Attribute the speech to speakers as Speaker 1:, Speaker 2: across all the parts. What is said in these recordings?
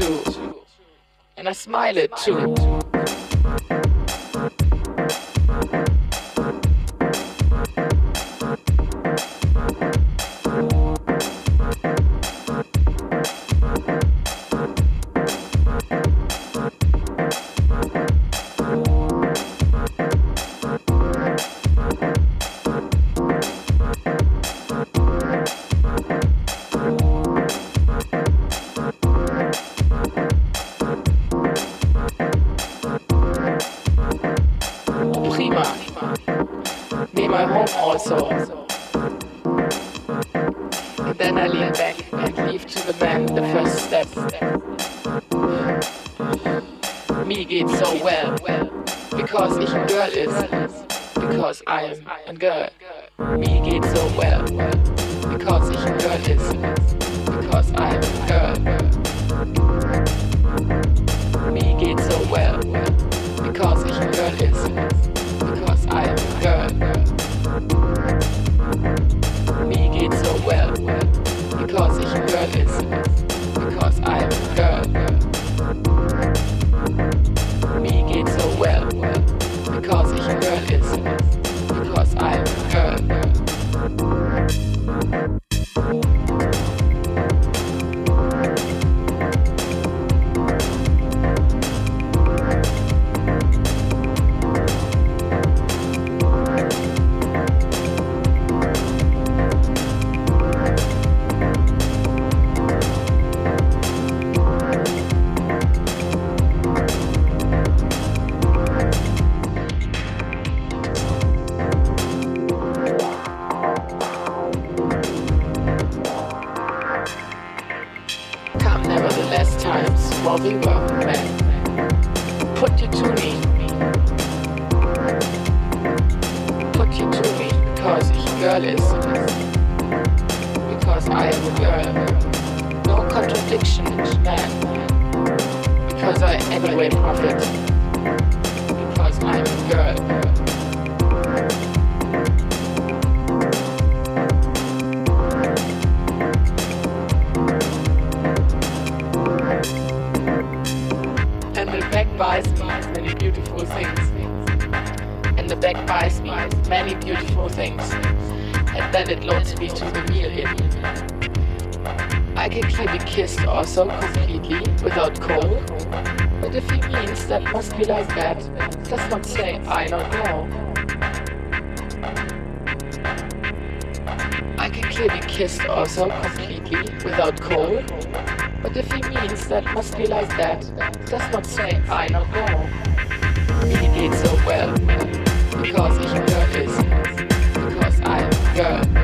Speaker 1: too, and I smile it too. Girl ist. Because I am a girl. No contradiction, in man. Because I am anyway profit. Because I'm a girl. And the back buys many beautiful things. And the back buys me many beautiful things. And then it loads me to the meal in. I can clearly be kissed also completely without cold. But if he means that must be like that, does not say I don't know. I can clearly be kissed also completely without cold. But if he means that must be like that, does not say I don't know. He did so well, because is, because I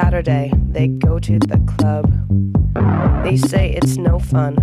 Speaker 2: Saturday, they go to the club. They say it's no fun,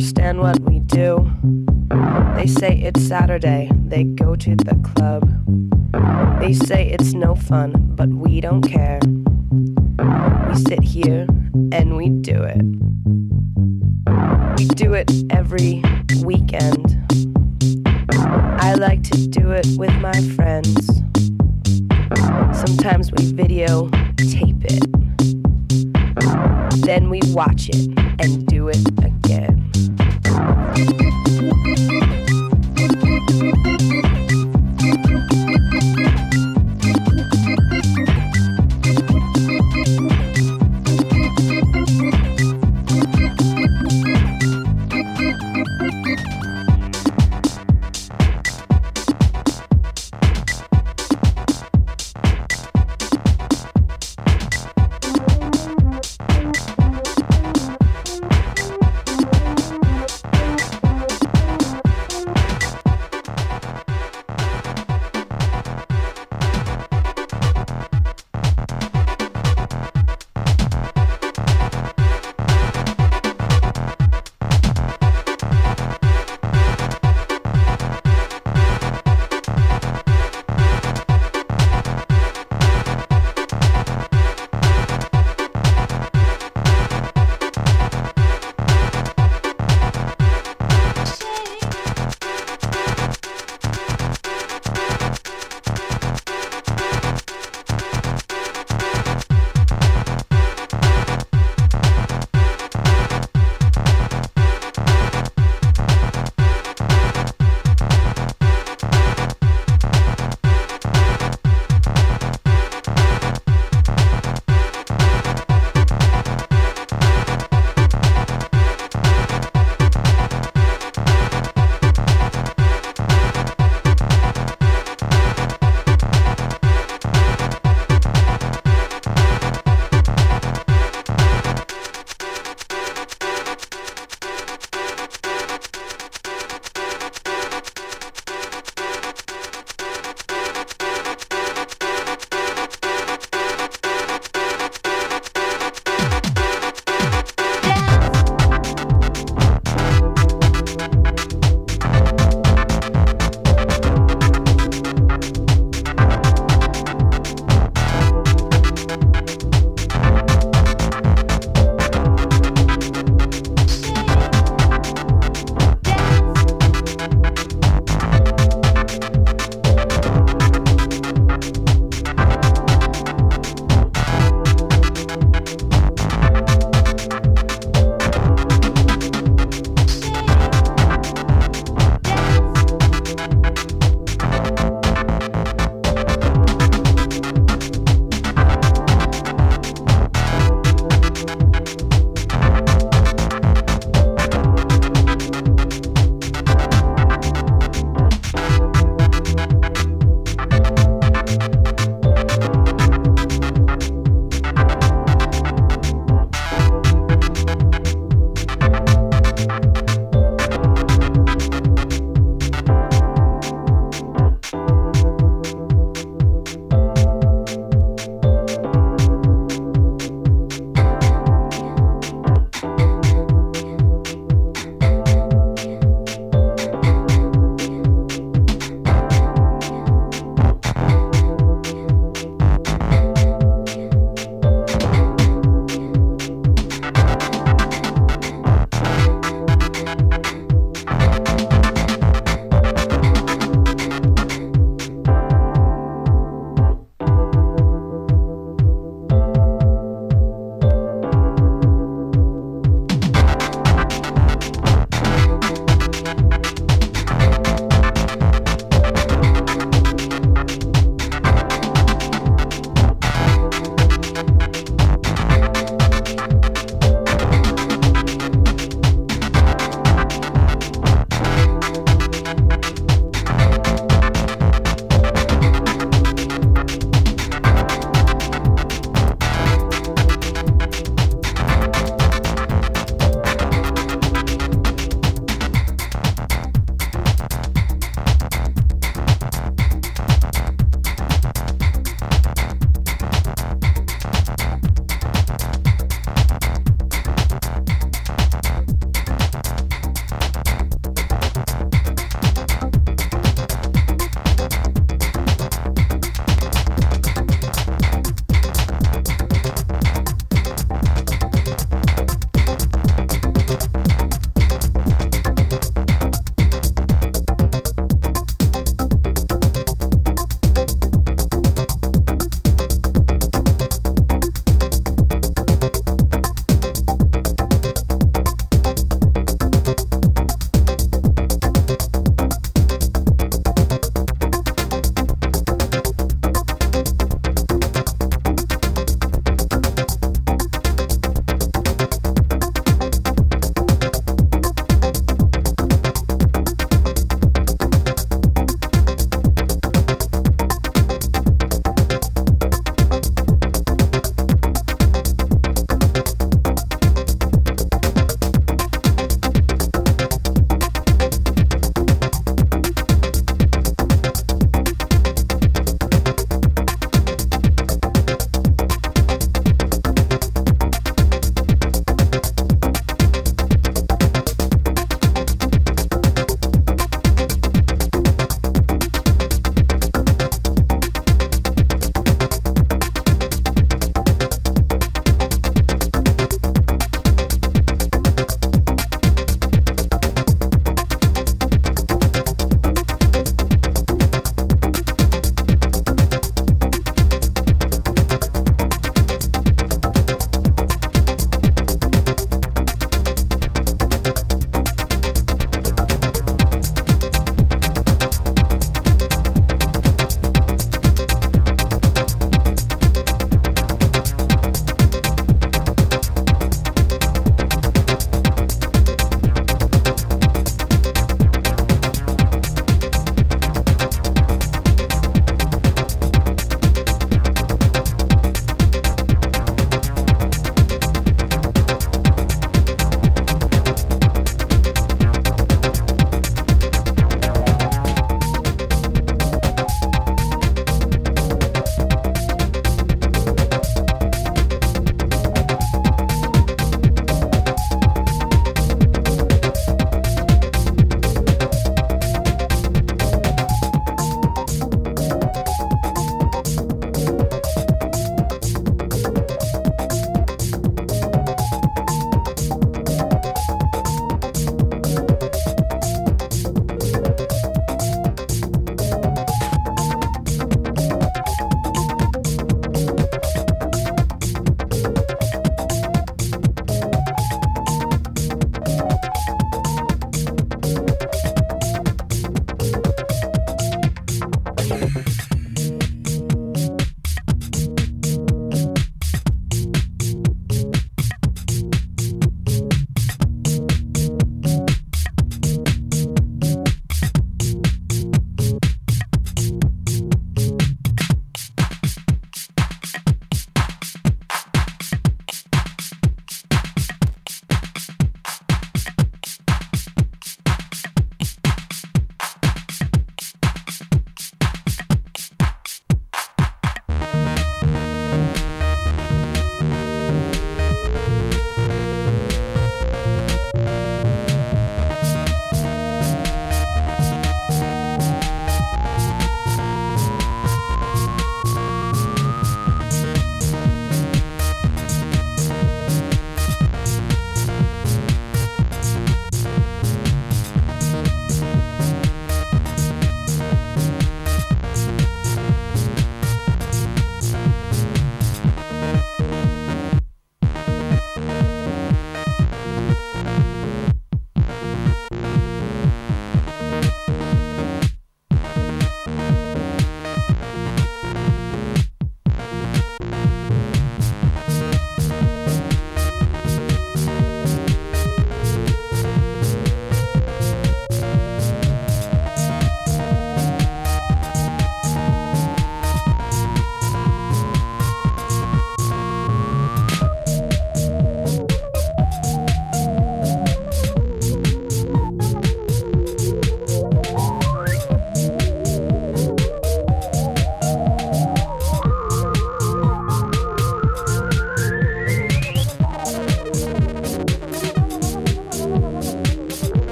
Speaker 2: understand what we do. They say it's Saturday, they go to the club. They say it's no fun, but we don't care. We sit here and we do it. We do it every weekend. I like to do it with my friends. Sometimes we video tape it. Then we watch it and do it again.